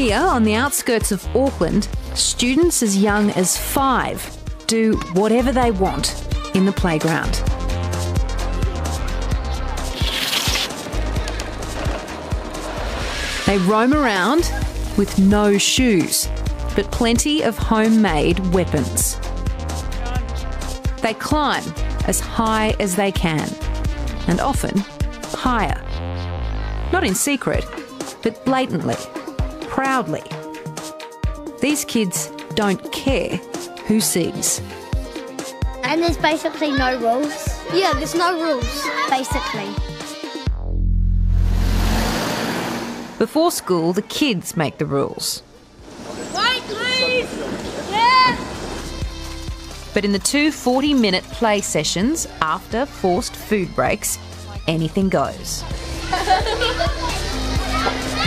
Here, on the outskirts of Auckland, students as young as five do whatever they want in the playground. They roam around with no shoes, but plenty of homemade weapons. They climb as high as they can, and often higher. Not in secret, but blatantly, proudly. These kids don't care who sees. And there's basically no rules. Yeah, there's no rules. Basically. Before school, the kids make the rules. Wait, please! Yeah! But in the two 40 minute play sessions after forced food breaks, anything goes.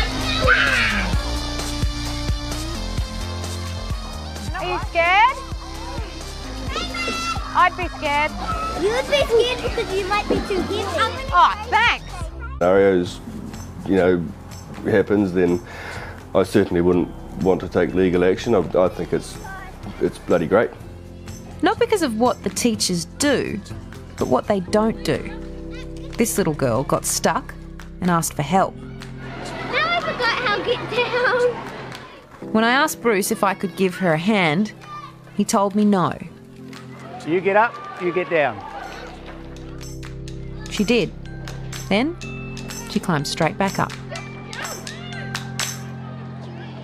Are you scared? I'd be scared. You would be scared because you might be too heavy. Oh, thanks. scenarios, you know, happens, then I certainly wouldn't want to take legal action. I, I think it's it's bloody great. Not because of what the teachers do, but what they don't do. This little girl got stuck and asked for help. Now I forgot how to get down. When I asked Bruce if I could give her a hand, he told me no. You get up, you get down. She did. Then she climbed straight back up.